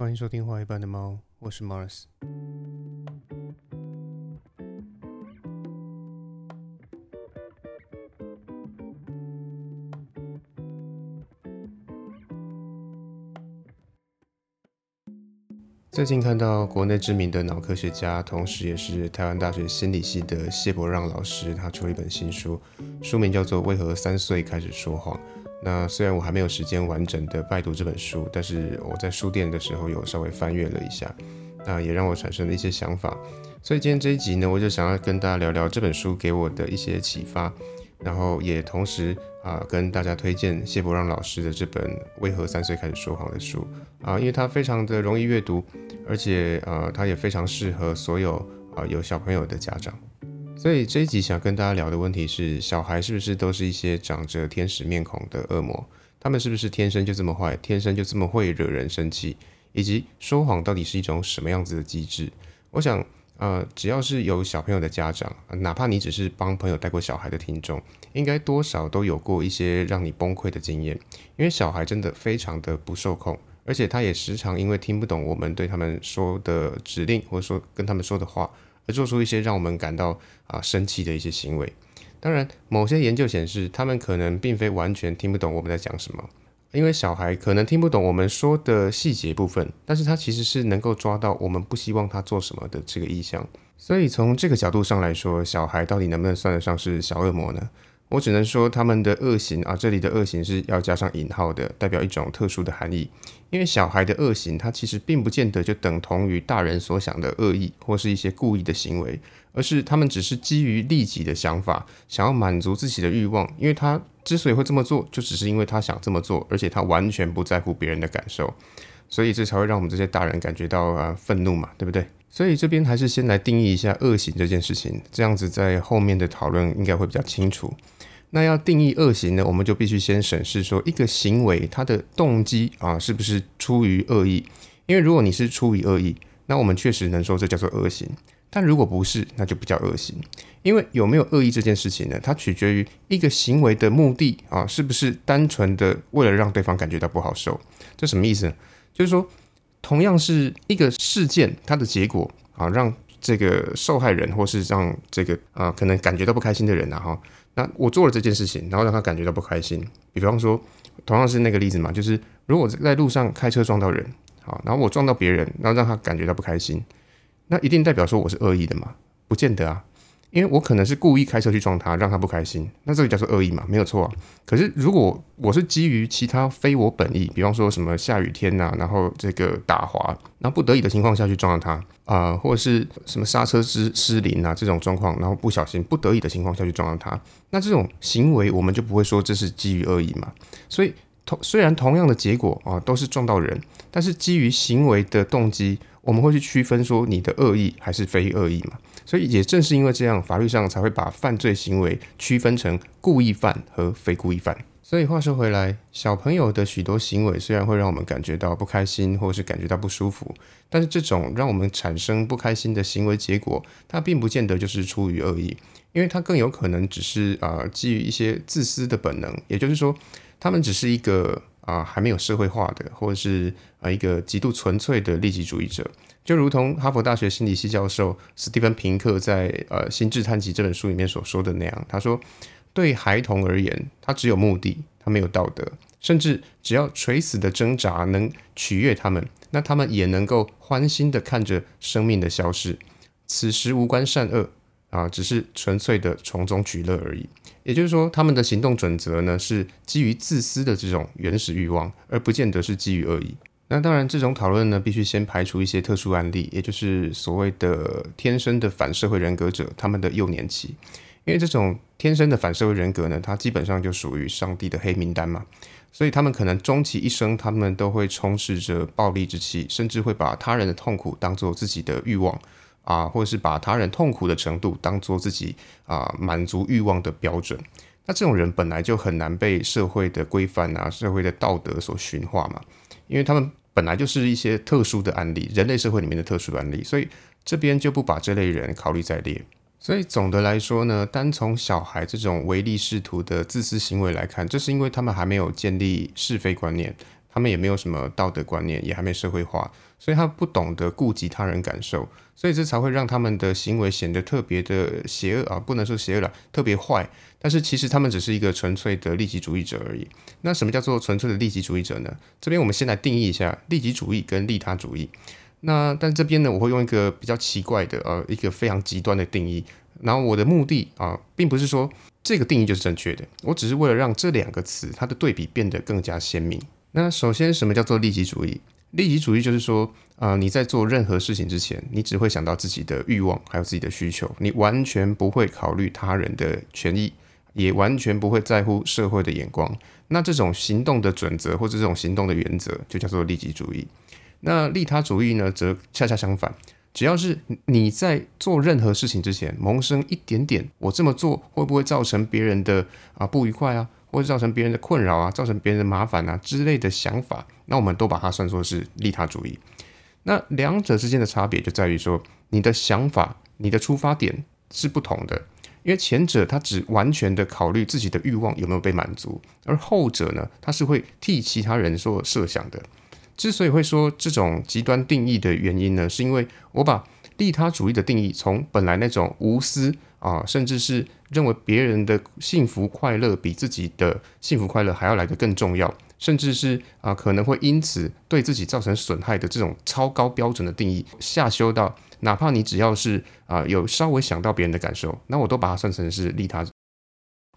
欢迎收听《画一半的猫》，我是 Mars。最近看到国内知名的脑科学家，同时也是台湾大学心理系的谢伯让老师，他出了一本新书，书名叫做《为何三岁开始说谎》。那虽然我还没有时间完整的拜读这本书，但是我在书店的时候有稍微翻阅了一下，那也让我产生了一些想法。所以今天这一集呢，我就想要跟大家聊聊这本书给我的一些启发，然后也同时啊跟大家推荐谢伯让老师的这本《为何三岁开始说谎》的书啊，因为它非常的容易阅读，而且呃它也非常适合所有啊有小朋友的家长。所以这一集想跟大家聊的问题是：小孩是不是都是一些长着天使面孔的恶魔？他们是不是天生就这么坏，天生就这么会惹人生气？以及说谎到底是一种什么样子的机制？我想，呃，只要是有小朋友的家长，哪怕你只是帮朋友带过小孩的听众，应该多少都有过一些让你崩溃的经验。因为小孩真的非常的不受控，而且他也时常因为听不懂我们对他们说的指令，或者说跟他们说的话。做出一些让我们感到啊生气的一些行为。当然，某些研究显示，他们可能并非完全听不懂我们在讲什么，因为小孩可能听不懂我们说的细节部分，但是他其实是能够抓到我们不希望他做什么的这个意向。所以从这个角度上来说，小孩到底能不能算得上是小恶魔呢？我只能说，他们的恶行啊，这里的恶行是要加上引号的，代表一种特殊的含义。因为小孩的恶行，它其实并不见得就等同于大人所想的恶意或是一些故意的行为，而是他们只是基于利己的想法，想要满足自己的欲望。因为他之所以会这么做，就只是因为他想这么做，而且他完全不在乎别人的感受，所以这才会让我们这些大人感觉到啊愤怒嘛，对不对？所以这边还是先来定义一下恶行这件事情，这样子在后面的讨论应该会比较清楚。那要定义恶行呢，我们就必须先审视说一个行为它的动机啊是不是出于恶意？因为如果你是出于恶意，那我们确实能说这叫做恶行；但如果不是，那就不叫恶行。因为有没有恶意这件事情呢，它取决于一个行为的目的啊是不是单纯的为了让对方感觉到不好受？这什么意思呢？就是说，同样是一个事件，它的结果啊让这个受害人或是让这个啊可能感觉到不开心的人啊哈。那我做了这件事情，然后让他感觉到不开心。比方说，同样是那个例子嘛，就是如果在路上开车撞到人，好，然后我撞到别人，然后让他感觉到不开心，那一定代表说我是恶意的嘛？不见得啊。因为我可能是故意开车去撞他，让他不开心，那这个叫做恶意嘛，没有错啊。可是如果我是基于其他非我本意，比方说什么下雨天呐，然后这个打滑，然后不得已的情况下去撞到他啊，或者是什么刹车失失灵啊这种状况，然后不小心不得已的情况下去撞到他，那这种行为我们就不会说这是基于恶意嘛。所以同虽然同样的结果啊都是撞到人，但是基于行为的动机，我们会去区分说你的恶意还是非恶意嘛。所以也正是因为这样，法律上才会把犯罪行为区分成故意犯和非故意犯。所以话说回来，小朋友的许多行为虽然会让我们感觉到不开心，或是感觉到不舒服，但是这种让我们产生不开心的行为结果，它并不见得就是出于恶意，因为它更有可能只是啊基于一些自私的本能，也就是说，他们只是一个啊还没有社会化的，或者是啊一个极度纯粹的利己主义者。就如同哈佛大学心理系教授斯蒂芬平克在《呃心智探集》这本书里面所说的那样，他说，对孩童而言，他只有目的，他没有道德，甚至只要垂死的挣扎能取悦他们，那他们也能够欢欣的看着生命的消失，此时无关善恶啊，只是纯粹的从中取乐而已。也就是说，他们的行动准则呢，是基于自私的这种原始欲望，而不见得是基于恶意。那当然，这种讨论呢，必须先排除一些特殊案例，也就是所谓的天生的反社会人格者他们的幼年期，因为这种天生的反社会人格呢，它基本上就属于上帝的黑名单嘛，所以他们可能终其一生，他们都会充斥着暴力之气，甚至会把他人的痛苦当做自己的欲望啊，或者是把他人痛苦的程度当做自己啊满足欲望的标准。那这种人本来就很难被社会的规范啊、社会的道德所驯化嘛，因为他们。本来就是一些特殊的案例，人类社会里面的特殊案例，所以这边就不把这类人考虑在列。所以总的来说呢，单从小孩这种唯利是图的自私行为来看，这是因为他们还没有建立是非观念，他们也没有什么道德观念，也还没社会化，所以他不懂得顾及他人感受，所以这才会让他们的行为显得特别的邪恶啊，不能说邪恶了，特别坏。但是其实他们只是一个纯粹的利己主义者而已。那什么叫做纯粹的利己主义者呢？这边我们先来定义一下利己主义跟利他主义。那但这边呢，我会用一个比较奇怪的呃一个非常极端的定义。然后我的目的啊，并不是说这个定义就是正确的，我只是为了让这两个词它的对比变得更加鲜明。那首先，什么叫做利己主义？利己主义就是说，啊，你在做任何事情之前，你只会想到自己的欲望，还有自己的需求，你完全不会考虑他人的权益，也完全不会在乎社会的眼光。那这种行动的准则或者这种行动的原则，就叫做利己主义。那利他主义呢，则恰恰相反。只要是你在做任何事情之前萌生一点点，我这么做会不会造成别人的啊不愉快啊？或者造成别人的困扰啊，造成别人的麻烦啊之类的想法，那我们都把它算作是利他主义。那两者之间的差别就在于说，你的想法、你的出发点是不同的。因为前者他只完全的考虑自己的欲望有没有被满足，而后者呢，他是会替其他人所设想的。之所以会说这种极端定义的原因呢，是因为我把利他主义的定义从本来那种无私。啊，甚至是认为别人的幸福快乐比自己的幸福快乐还要来得更重要，甚至是啊可能会因此对自己造成损害的这种超高标准的定义，下修到哪怕你只要是啊有稍微想到别人的感受，那我都把它算成是利他。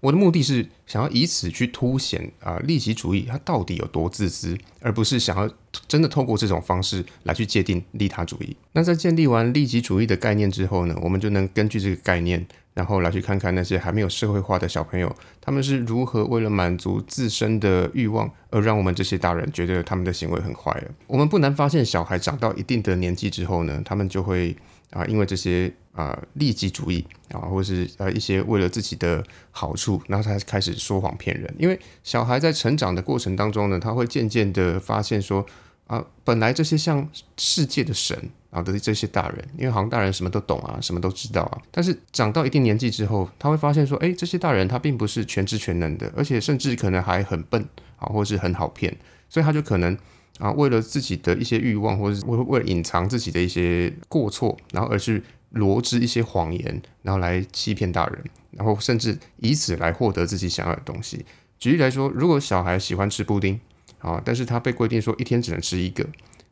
我的目的是想要以此去凸显啊利己主义它到底有多自私，而不是想要真的透过这种方式来去界定利他主义。那在建立完利己主义的概念之后呢，我们就能根据这个概念，然后来去看看那些还没有社会化的小朋友，他们是如何为了满足自身的欲望，而让我们这些大人觉得他们的行为很坏了。我们不难发现，小孩长到一定的年纪之后呢，他们就会。啊，因为这些啊利己主义啊，或是呃一些为了自己的好处，然后才开始说谎骗人。因为小孩在成长的过程当中呢，他会渐渐的发现说啊，本来这些像世界的神啊的这些大人，因为好像大人什么都懂啊，什么都知道啊，但是长到一定年纪之后，他会发现说，哎，这些大人他并不是全知全能的，而且甚至可能还很笨啊，或是很好骗，所以他就可能。啊，为了自己的一些欲望，或者是为为了隐藏自己的一些过错，然后而去罗织一些谎言，然后来欺骗大人，然后甚至以此来获得自己想要的东西。举例来说，如果小孩喜欢吃布丁，啊，但是他被规定说一天只能吃一个，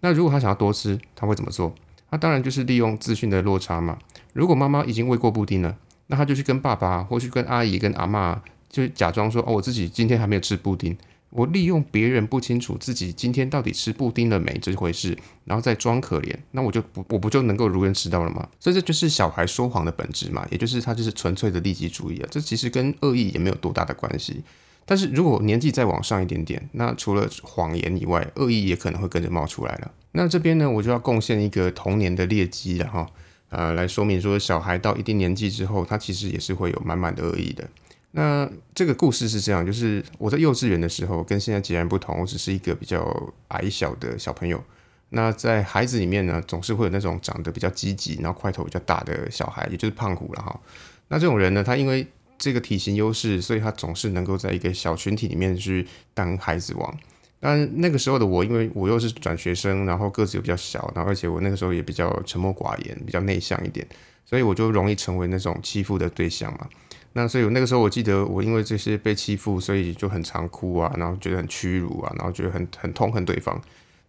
那如果他想要多吃，他会怎么做？他当然就是利用资讯的落差嘛。如果妈妈已经喂过布丁了，那他就去跟爸爸，或去跟阿姨、跟阿妈，就假装说，哦，我自己今天还没有吃布丁。我利用别人不清楚自己今天到底吃布丁了没这回事，然后再装可怜，那我就不我不就能够如愿吃到了吗？所以这就是小孩说谎的本质嘛，也就是他就是纯粹的利己主义啊，这其实跟恶意也没有多大的关系。但是如果年纪再往上一点点，那除了谎言以外，恶意也可能会跟着冒出来了。那这边呢，我就要贡献一个童年的劣迹了哈，呃，来说明说小孩到一定年纪之后，他其实也是会有满满的恶意的。那这个故事是这样，就是我在幼稚园的时候，跟现在截然不同。我只是一个比较矮小的小朋友。那在孩子里面呢，总是会有那种长得比较积极，然后块头比较大的小孩，也就是胖虎了哈。那这种人呢，他因为这个体型优势，所以他总是能够在一个小群体里面去当孩子王。但那个时候的我，因为我又是转学生，然后个子又比较小，然后而且我那个时候也比较沉默寡言，比较内向一点，所以我就容易成为那种欺负的对象嘛。那所以那个时候，我记得我因为这些被欺负，所以就很常哭啊，然后觉得很屈辱啊，然后觉得很很痛恨对方。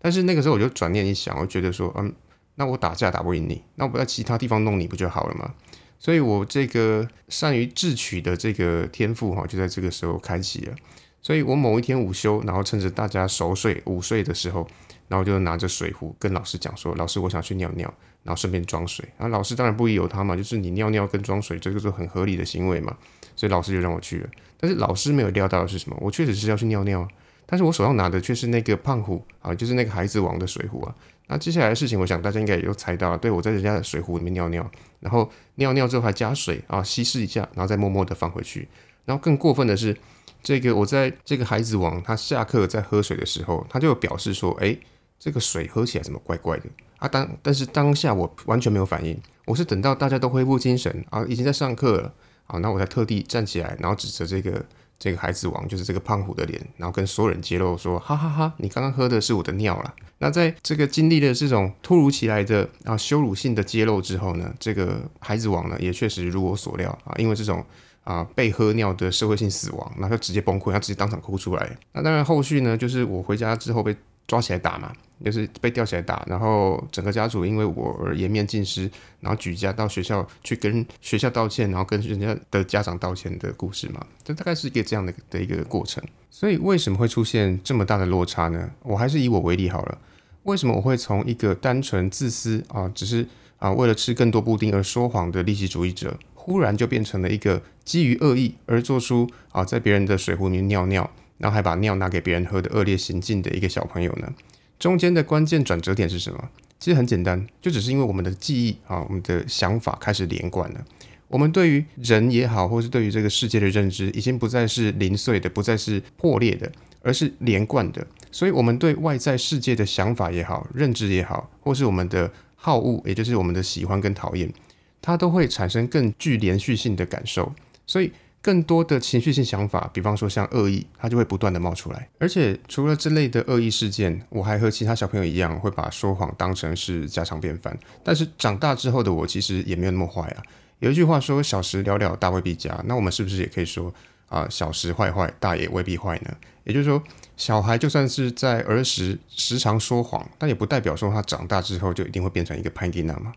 但是那个时候我就转念一想，我觉得说，嗯，那我打架打不赢你，那我在其他地方弄你不就好了吗？所以我这个善于智取的这个天赋哈，就在这个时候开启了。所以我某一天午休，然后趁着大家熟睡午睡的时候，然后就拿着水壶跟老师讲说，老师，我想去尿尿。然后顺便装水，然后老师当然不疑有他嘛，就是你尿尿跟装水，这个是很合理的行为嘛，所以老师就让我去了。但是老师没有料到的是什么？我确实是要去尿尿，但是我手上拿的却是那个胖虎啊，就是那个孩子王的水壶啊。那接下来的事情，我想大家应该也都猜到了，对我在人家的水壶里面尿尿，然后尿尿之后还加水啊，稀释一下，然后再默默的放回去。然后更过分的是，这个我在这个孩子王他下课在喝水的时候，他就表示说，哎。这个水喝起来怎么怪怪的啊？当但是当下我完全没有反应，我是等到大家都恢复精神啊，已经在上课了啊，那我才特地站起来，然后指着这个这个孩子王就是这个胖虎的脸，然后跟所有人揭露说，哈哈哈，你刚刚喝的是我的尿啦。那在这个经历了这种突如其来的啊羞辱性的揭露之后呢，这个孩子王呢也确实如我所料啊，因为这种啊被喝尿的社会性死亡，那他直接崩溃，他直接当场哭出来。那当然后续呢，就是我回家之后被。抓起来打嘛，就是被吊起来打，然后整个家族因为我而颜面尽失，然后举家到学校去跟学校道歉，然后跟人家的家长道歉的故事嘛，这大概是一个这样的的一个过程。所以为什么会出现这么大的落差呢？我还是以我为例好了。为什么我会从一个单纯自私啊，只是啊为了吃更多布丁而说谎的利己主义者，忽然就变成了一个基于恶意而做出啊在别人的水壶里面尿尿？然后还把尿拿给别人喝的恶劣行径的一个小朋友呢？中间的关键转折点是什么？其实很简单，就只是因为我们的记忆啊，我们的想法开始连贯了。我们对于人也好，或是对于这个世界的认知，已经不再是零碎的，不再是破裂的，而是连贯的。所以，我们对外在世界的想法也好，认知也好，或是我们的好恶，也就是我们的喜欢跟讨厌，它都会产生更具连续性的感受。所以。更多的情绪性想法，比方说像恶意，它就会不断的冒出来。而且除了这类的恶意事件，我还和其他小朋友一样，会把说谎当成是家常便饭。但是长大之后的我，其实也没有那么坏啊。有一句话说：“小时了了，大未必佳。”那我们是不是也可以说啊，小时坏坏，大也未必坏呢？也就是说，小孩就算是在儿时时常说谎，但也不代表说他长大之后就一定会变成一个潘金娜嘛。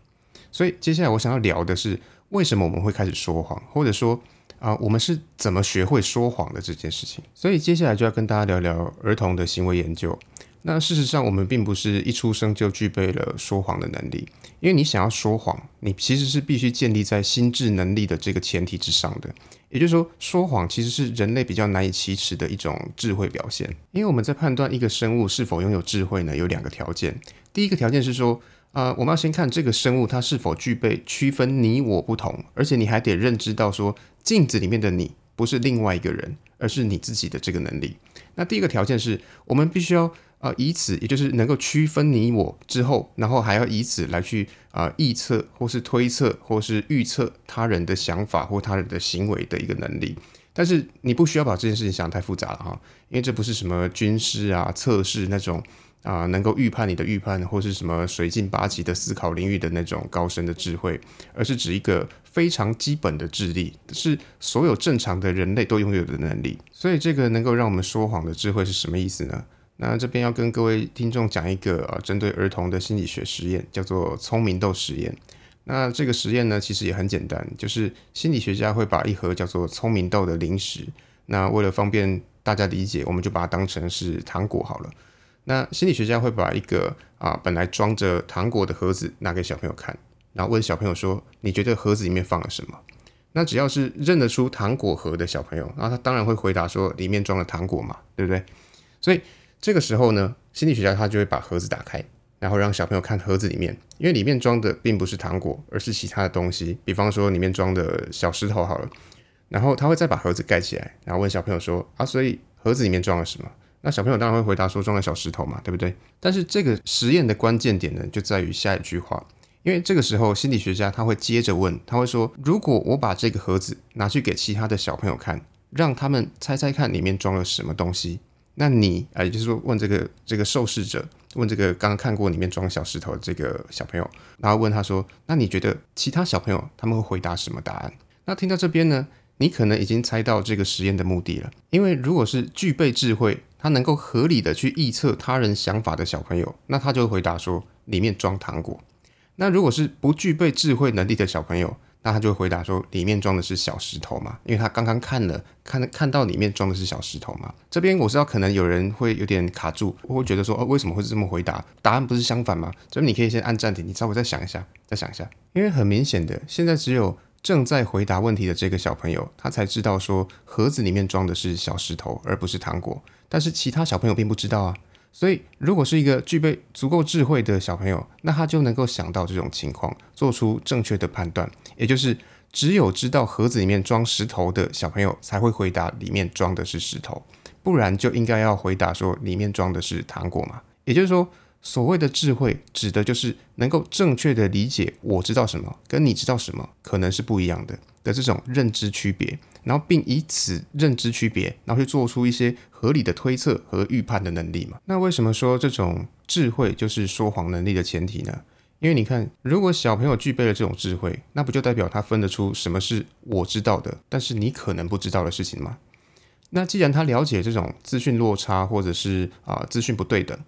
所以接下来我想要聊的是，为什么我们会开始说谎，或者说。啊，我们是怎么学会说谎的这件事情？所以接下来就要跟大家聊聊儿童的行为研究。那事实上，我们并不是一出生就具备了说谎的能力，因为你想要说谎，你其实是必须建立在心智能力的这个前提之上的。也就是说，说谎其实是人类比较难以启齿的一种智慧表现。因为我们在判断一个生物是否拥有智慧呢，有两个条件。第一个条件是说。啊，我们要先看这个生物它是否具备区分你我不同，而且你还得认知到说镜子里面的你不是另外一个人，而是你自己的这个能力。那第一个条件是我们必须要啊以此，也就是能够区分你我之后，然后还要以此来去啊预测或是推测或是预测他人的想法或他人的行为的一个能力。但是你不需要把这件事情想太复杂了哈，因为这不是什么军师啊测试那种。啊，能够预判你的预判，或是什么水镜八级的思考领域的那种高深的智慧，而是指一个非常基本的智力，是所有正常的人类都拥有的能力。所以，这个能够让我们说谎的智慧是什么意思呢？那这边要跟各位听众讲一个啊，针对儿童的心理学实验，叫做聪明豆实验。那这个实验呢，其实也很简单，就是心理学家会把一盒叫做聪明豆的零食，那为了方便大家理解，我们就把它当成是糖果好了。那心理学家会把一个啊本来装着糖果的盒子拿给小朋友看，然后问小朋友说：“你觉得盒子里面放了什么？”那只要是认得出糖果盒的小朋友，那他当然会回答说：“里面装了糖果嘛，对不对？”所以这个时候呢，心理学家他就会把盒子打开，然后让小朋友看盒子里面，因为里面装的并不是糖果，而是其他的东西，比方说里面装的小石头好了。然后他会再把盒子盖起来，然后问小朋友说：“啊，所以盒子里面装了什么？”那小朋友当然会回答说装了小石头嘛，对不对？但是这个实验的关键点呢，就在于下一句话，因为这个时候心理学家他会接着问，他会说，如果我把这个盒子拿去给其他的小朋友看，让他们猜猜看里面装了什么东西，那你啊，也就是说问这个这个受试者，问这个刚刚看过里面装小石头的这个小朋友，然后问他说，那你觉得其他小朋友他们会回答什么答案？那听到这边呢，你可能已经猜到这个实验的目的了，因为如果是具备智慧。他能够合理的去预测他人想法的小朋友，那他就回答说里面装糖果。那如果是不具备智慧能力的小朋友，那他就回答说里面装的是小石头嘛，因为他刚刚看了看看到里面装的是小石头嘛。这边我知道可能有人会有点卡住，我会觉得说哦为什么会是这么回答？答案不是相反吗？这边你可以先按暂停，你稍微再想一下，再想一下，因为很明显的现在只有。正在回答问题的这个小朋友，他才知道说盒子里面装的是小石头，而不是糖果。但是其他小朋友并不知道啊。所以，如果是一个具备足够智慧的小朋友，那他就能够想到这种情况，做出正确的判断。也就是只有知道盒子里面装石头的小朋友，才会回答里面装的是石头，不然就应该要回答说里面装的是糖果嘛。也就是说。所谓的智慧，指的就是能够正确的理解我知道什么，跟你知道什么可能是不一样的的这种认知区别，然后并以此认知区别，然后去做出一些合理的推测和预判的能力嘛。那为什么说这种智慧就是说谎能力的前提呢？因为你看，如果小朋友具备了这种智慧，那不就代表他分得出什么是我知道的，但是你可能不知道的事情吗？那既然他了解这种资讯落差或者是啊资讯不对等。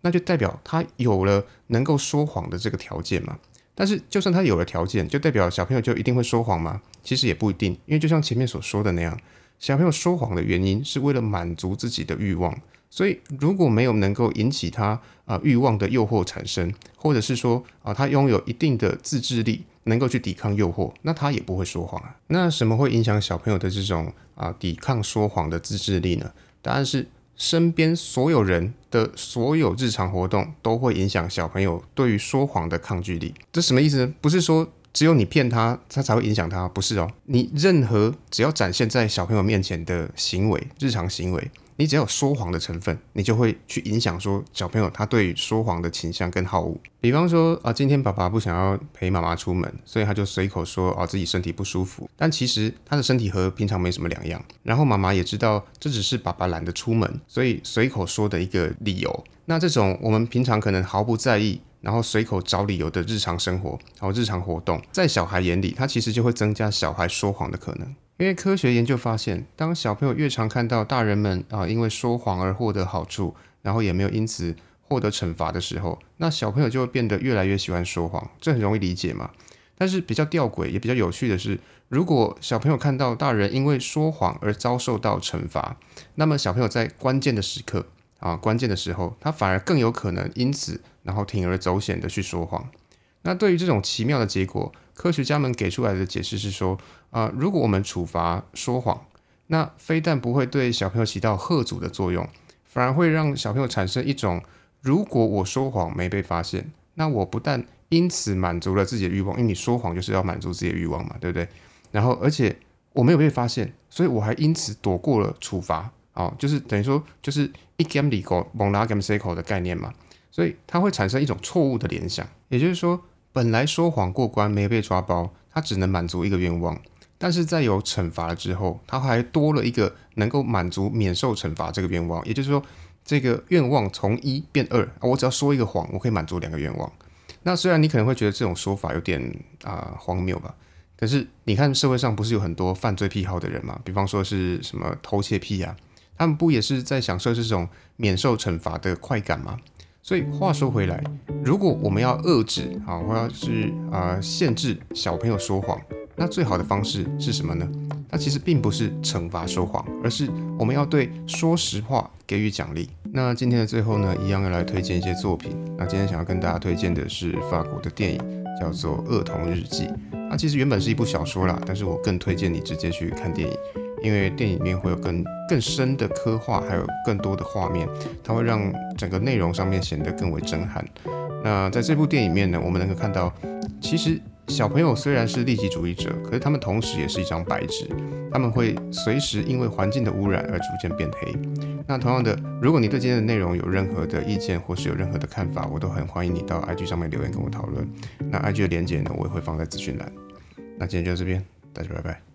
那就代表他有了能够说谎的这个条件嘛？但是就算他有了条件，就代表小朋友就一定会说谎吗？其实也不一定，因为就像前面所说的那样，小朋友说谎的原因是为了满足自己的欲望。所以如果没有能够引起他啊欲望的诱惑产生，或者是说啊他拥有一定的自制力，能够去抵抗诱惑，那他也不会说谎啊。那什么会影响小朋友的这种啊抵抗说谎的自制力呢？答案是。身边所有人的所有日常活动都会影响小朋友对于说谎的抗拒力。这什么意思呢？不是说只有你骗他，他才会影响他，不是哦。你任何只要展现在小朋友面前的行为，日常行为。你只要有说谎的成分，你就会去影响说小朋友他对说谎的倾向跟好恶。比方说啊，今天爸爸不想要陪妈妈出门，所以他就随口说啊自己身体不舒服，但其实他的身体和平常没什么两样。然后妈妈也知道这只是爸爸懒得出门，所以随口说的一个理由。那这种我们平常可能毫不在意，然后随口找理由的日常生活，然后日常活动，在小孩眼里，他其实就会增加小孩说谎的可能。因为科学研究发现，当小朋友越常看到大人们啊因为说谎而获得好处，然后也没有因此获得惩罚的时候，那小朋友就会变得越来越喜欢说谎。这很容易理解嘛。但是比较吊诡也比较有趣的是，如果小朋友看到大人因为说谎而遭受到惩罚，那么小朋友在关键的时刻啊关键的时候，他反而更有可能因此然后铤而走险的去说谎。那对于这种奇妙的结果，科学家们给出来的解释是说。啊，如果我们处罚说谎，那非但不会对小朋友起到贺阻的作用，反而会让小朋友产生一种：如果我说谎没被发现，那我不但因此满足了自己的欲望，因为你说谎就是要满足自己的欲望嘛，对不对？然后，而且我没有被发现，所以我还因此躲过了处罚。哦，就是等于说，就是一 game 里狗蒙拉 game c y c l 的概念嘛，所以它会产生一种错误的联想，也就是说，本来说谎过关没被抓包，他只能满足一个愿望。但是在有惩罚了之后，他还多了一个能够满足免受惩罚这个愿望，也就是说，这个愿望从一变二，我只要说一个谎，我可以满足两个愿望。那虽然你可能会觉得这种说法有点啊荒谬吧，可是你看社会上不是有很多犯罪癖好的人嘛？比方说是什么偷窃癖啊，他们不也是在享受这种免受惩罚的快感吗？所以话说回来，如果我们要遏制啊，或者是啊限制小朋友说谎。那最好的方式是什么呢？那其实并不是惩罚说谎，而是我们要对说实话给予奖励。那今天的最后呢，一样要来推荐一些作品。那今天想要跟大家推荐的是法国的电影，叫做《恶童日记》。它其实原本是一部小说啦，但是我更推荐你直接去看电影，因为电影里面会有更更深的刻画，还有更多的画面，它会让整个内容上面显得更为震撼。那在这部电影里面呢，我们能够看到，其实。小朋友虽然是利己主义者，可是他们同时也是一张白纸，他们会随时因为环境的污染而逐渐变黑。那同样的，如果你对今天的内容有任何的意见或是有任何的看法，我都很欢迎你到 IG 上面留言跟我讨论。那 IG 的连接呢，我也会放在资讯栏。那今天就到这边，大家拜拜。